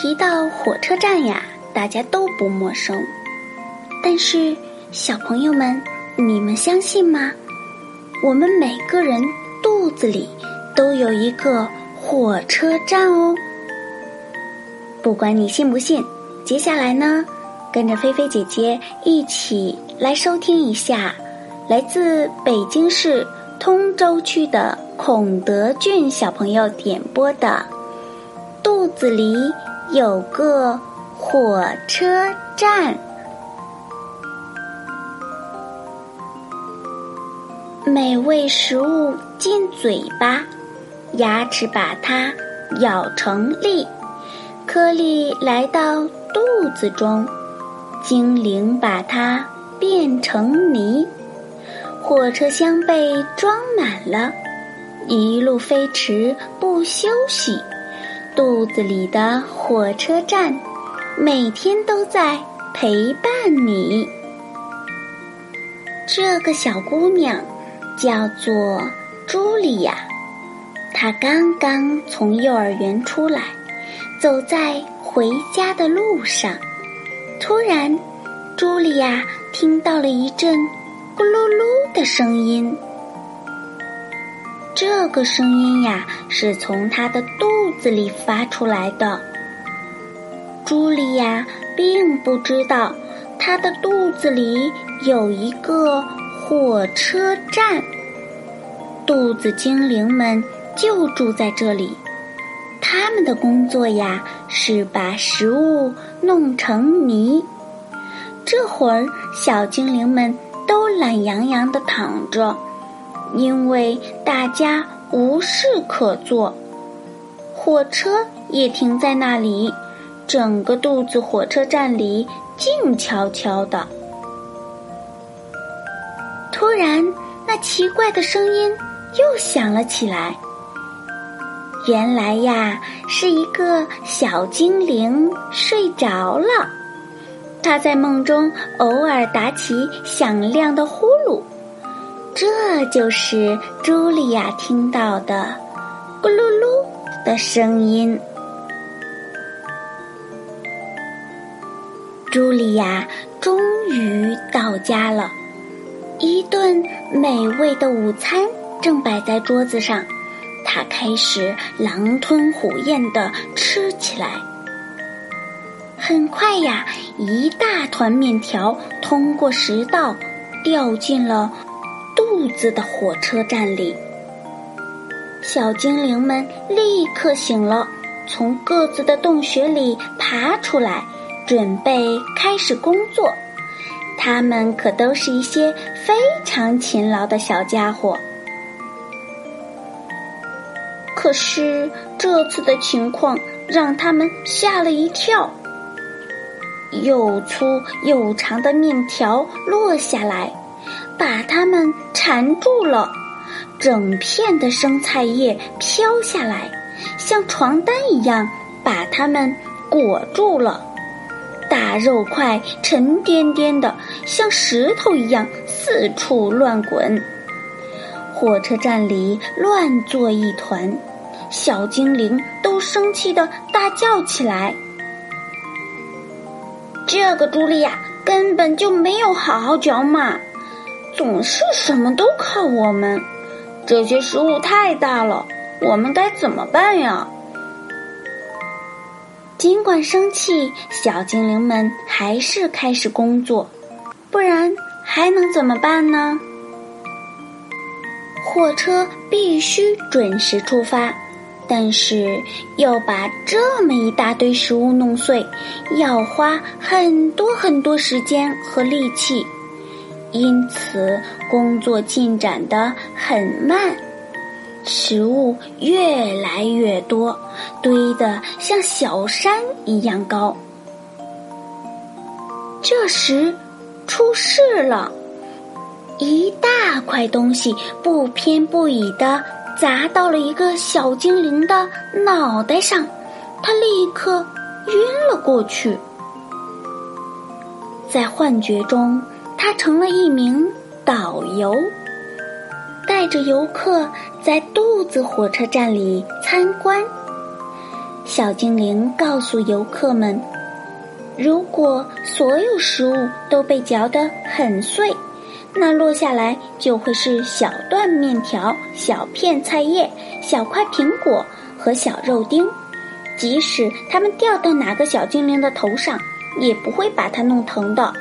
提到火车站呀，大家都不陌生。但是，小朋友们，你们相信吗？我们每个人肚子里都有一个火车站哦。不管你信不信，接下来呢，跟着菲菲姐姐一起来收听一下，来自北京市通州区的孔德俊小朋友点播的《肚子里》。有个火车站，美味食物进嘴巴，牙齿把它咬成粒，颗粒来到肚子中，精灵把它变成泥，火车厢被装满了，一路飞驰不休息。肚子里的火车站，每天都在陪伴你。这个小姑娘叫做茱莉亚，她刚刚从幼儿园出来，走在回家的路上，突然，茱莉亚听到了一阵咕噜噜的声音。这个声音呀，是从他的肚子里发出来的。茱莉亚并不知道，她的肚子里有一个火车站。肚子精灵们就住在这里，他们的工作呀，是把食物弄成泥。这会儿，小精灵们都懒洋洋的躺着。因为大家无事可做，火车也停在那里，整个肚子火车站里静悄悄的。突然，那奇怪的声音又响了起来。原来呀，是一个小精灵睡着了，他在梦中偶尔打起响亮的呼。这就是茱莉亚听到的“咕噜噜”的声音。茱莉亚终于到家了，一顿美味的午餐正摆在桌子上，她开始狼吞虎咽的吃起来。很快呀，一大团面条通过食道，掉进了。肚子的火车站里，小精灵们立刻醒了，从各自的洞穴里爬出来，准备开始工作。他们可都是一些非常勤劳的小家伙。可是这次的情况让他们吓了一跳，又粗又长的面条落下来。把它们缠住了，整片的生菜叶飘下来，像床单一样把它们裹住了。大肉块沉甸甸的，像石头一样四处乱滚。火车站里乱作一团，小精灵都生气的大叫起来：“这个茱莉亚根本就没有好好嚼嘛！”总是什么都靠我们，这些食物太大了，我们该怎么办呀？尽管生气，小精灵们还是开始工作，不然还能怎么办呢？火车必须准时出发，但是要把这么一大堆食物弄碎，要花很多很多时间和力气。因此工作进展得很慢。食物越来越多，堆得像小山一样高。这时，出事了，一大块东西不偏不倚的砸到了一个小精灵的脑袋上，他立刻晕了过去。在幻觉中，他成了一名导游。带着游客在肚子火车站里参观。小精灵告诉游客们：“如果所有食物都被嚼得很碎，那落下来就会是小段面条、小片菜叶、小块苹果和小肉丁。即使它们掉到哪个小精灵的头上，也不会把它弄疼的。”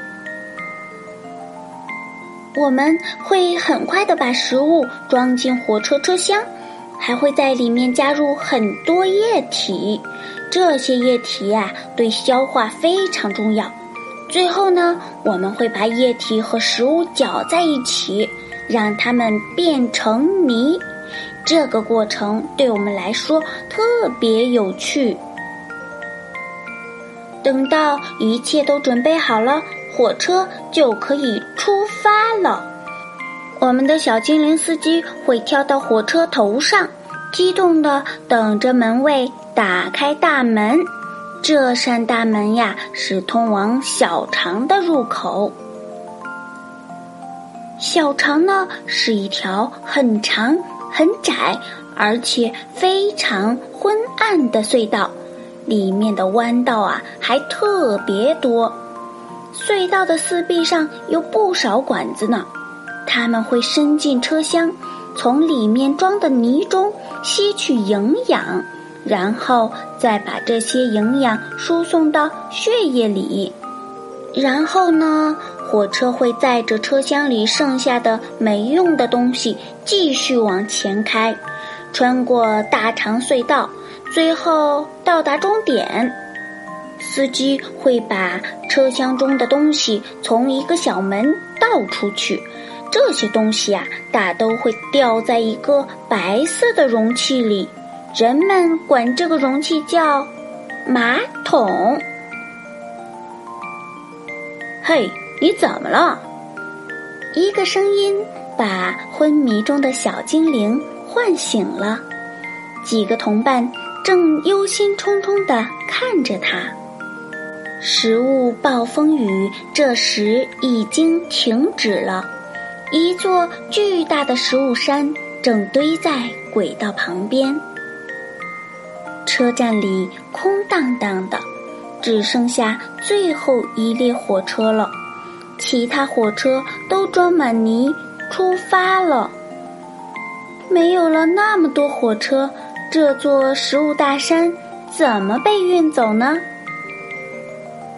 我们会很快的把食物装进火车车厢，还会在里面加入很多液体。这些液体呀，对消化非常重要。最后呢，我们会把液体和食物搅在一起，让它们变成泥。这个过程对我们来说特别有趣。等到一切都准备好了。火车就可以出发了。我们的小精灵司机会跳到火车头上，激动的等着门卫打开大门。这扇大门呀，是通往小肠的入口。小肠呢，是一条很长、很窄，而且非常昏暗的隧道，里面的弯道啊，还特别多。隧道的四壁上有不少管子呢，它们会伸进车厢，从里面装的泥中吸取营养，然后再把这些营养输送到血液里。然后呢，火车会载着车厢里剩下的没用的东西继续往前开，穿过大长隧道，最后到达终点。司机会把车厢中的东西从一个小门倒出去，这些东西啊，大都会掉在一个白色的容器里，人们管这个容器叫马桶。嘿，你怎么了？一个声音把昏迷中的小精灵唤醒了，几个同伴正忧心忡忡地看着他。食物暴风雨这时已经停止了，一座巨大的食物山正堆在轨道旁边。车站里空荡荡的，只剩下最后一列火车了，其他火车都装满泥出发了。没有了那么多火车，这座食物大山怎么被运走呢？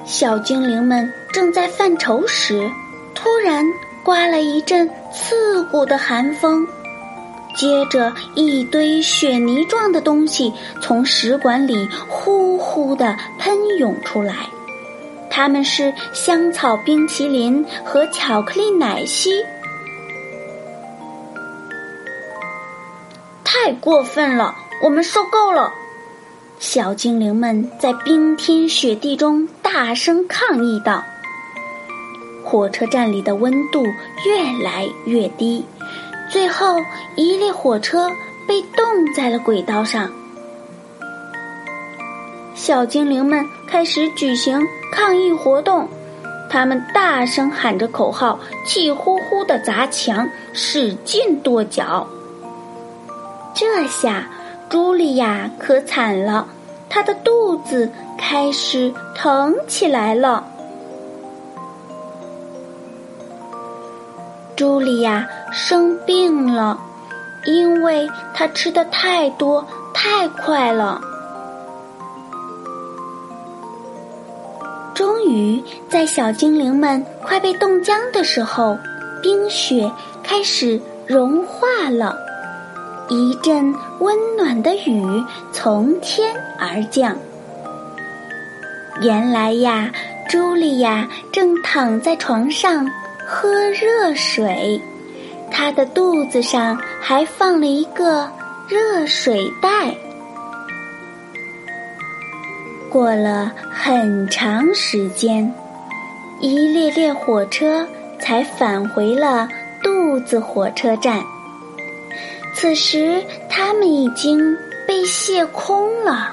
小精灵们正在犯愁时，突然刮了一阵刺骨的寒风，接着一堆雪泥状的东西从食管里呼呼的喷涌出来。它们是香草冰淇淋和巧克力奶昔，太过分了！我们受够了。小精灵们在冰天雪地中大声抗议道：“火车站里的温度越来越低，最后一列火车被冻在了轨道上。”小精灵们开始举行抗议活动，他们大声喊着口号，气呼呼的砸墙，使劲跺脚。这下。茱莉亚可惨了，她的肚子开始疼起来了。茱莉亚生病了，因为她吃的太多太快了。终于，在小精灵们快被冻僵的时候，冰雪开始融化了。一阵温暖的雨从天而降。原来呀，茱莉亚正躺在床上喝热水，她的肚子上还放了一个热水袋。过了很长时间，一列列火车才返回了肚子火车站。此时，它们已经被卸空了。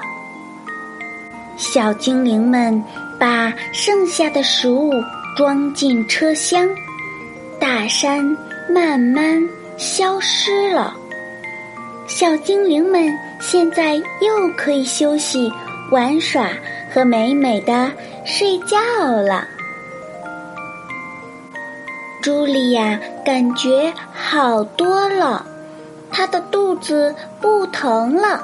小精灵们把剩下的食物装进车厢，大山慢慢消失了。小精灵们现在又可以休息。玩耍和美美的睡觉了。茱莉亚感觉好多了，他的肚子不疼了，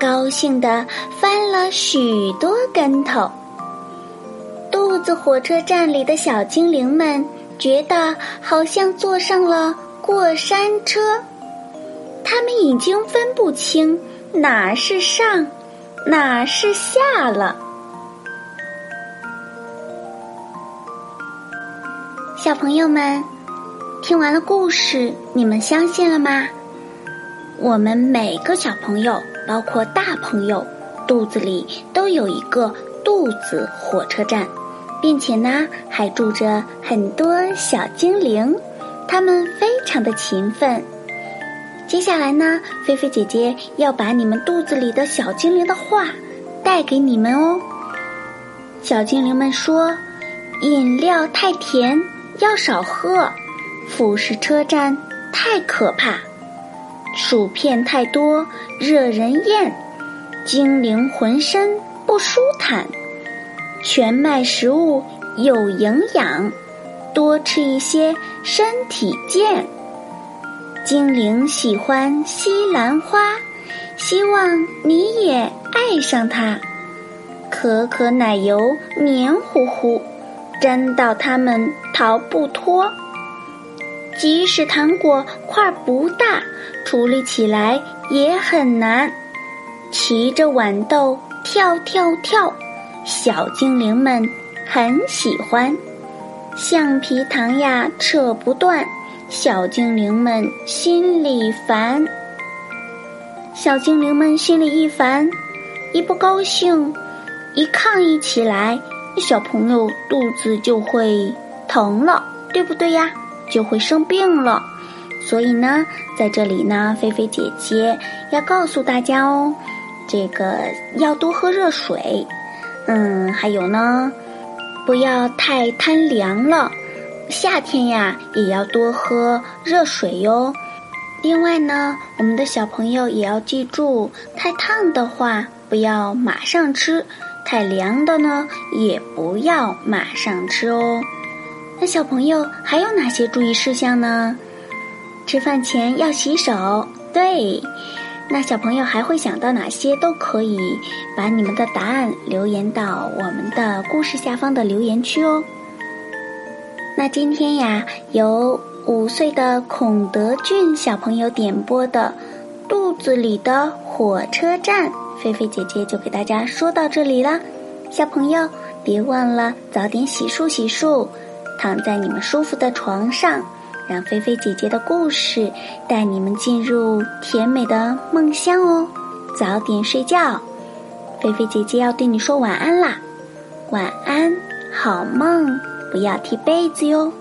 高兴的翻了许多跟头。肚子火车站里的小精灵们觉得好像坐上了过山车，他们已经分不清哪是上。哪是下了？小朋友们，听完了故事，你们相信了吗？我们每个小朋友，包括大朋友，肚子里都有一个肚子火车站，并且呢，还住着很多小精灵，他们非常的勤奋。接下来呢，菲菲姐姐要把你们肚子里的小精灵的话带给你们哦。小精灵们说：“饮料太甜，要少喝；腐蚀车站太可怕；薯片太多，惹人厌；精灵浑身不舒坦；全麦食物有营养，多吃一些，身体健。”精灵喜欢西兰花，希望你也爱上它。可可奶油黏糊糊，粘到它们逃不脱。即使糖果块不大，处理起来也很难。骑着豌豆跳跳跳，小精灵们很喜欢。橡皮糖呀，扯不断。小精灵们心里烦，小精灵们心里一烦，一不高兴，一抗议起来，小朋友肚子就会疼了，对不对呀？就会生病了。所以呢，在这里呢，菲菲姐姐要告诉大家哦，这个要多喝热水，嗯，还有呢，不要太贪凉了。夏天呀，也要多喝热水哟。另外呢，我们的小朋友也要记住，太烫的话不要马上吃，太凉的呢也不要马上吃哦。那小朋友还有哪些注意事项呢？吃饭前要洗手。对，那小朋友还会想到哪些？都可以把你们的答案留言到我们的故事下方的留言区哦。那今天呀，由五岁的孔德俊小朋友点播的《肚子里的火车站》，菲菲姐姐就给大家说到这里了。小朋友别忘了早点洗漱洗漱，躺在你们舒服的床上，让菲菲姐姐的故事带你们进入甜美的梦乡哦。早点睡觉，菲菲姐姐要对你说晚安啦，晚安，好梦。不要踢被子哟。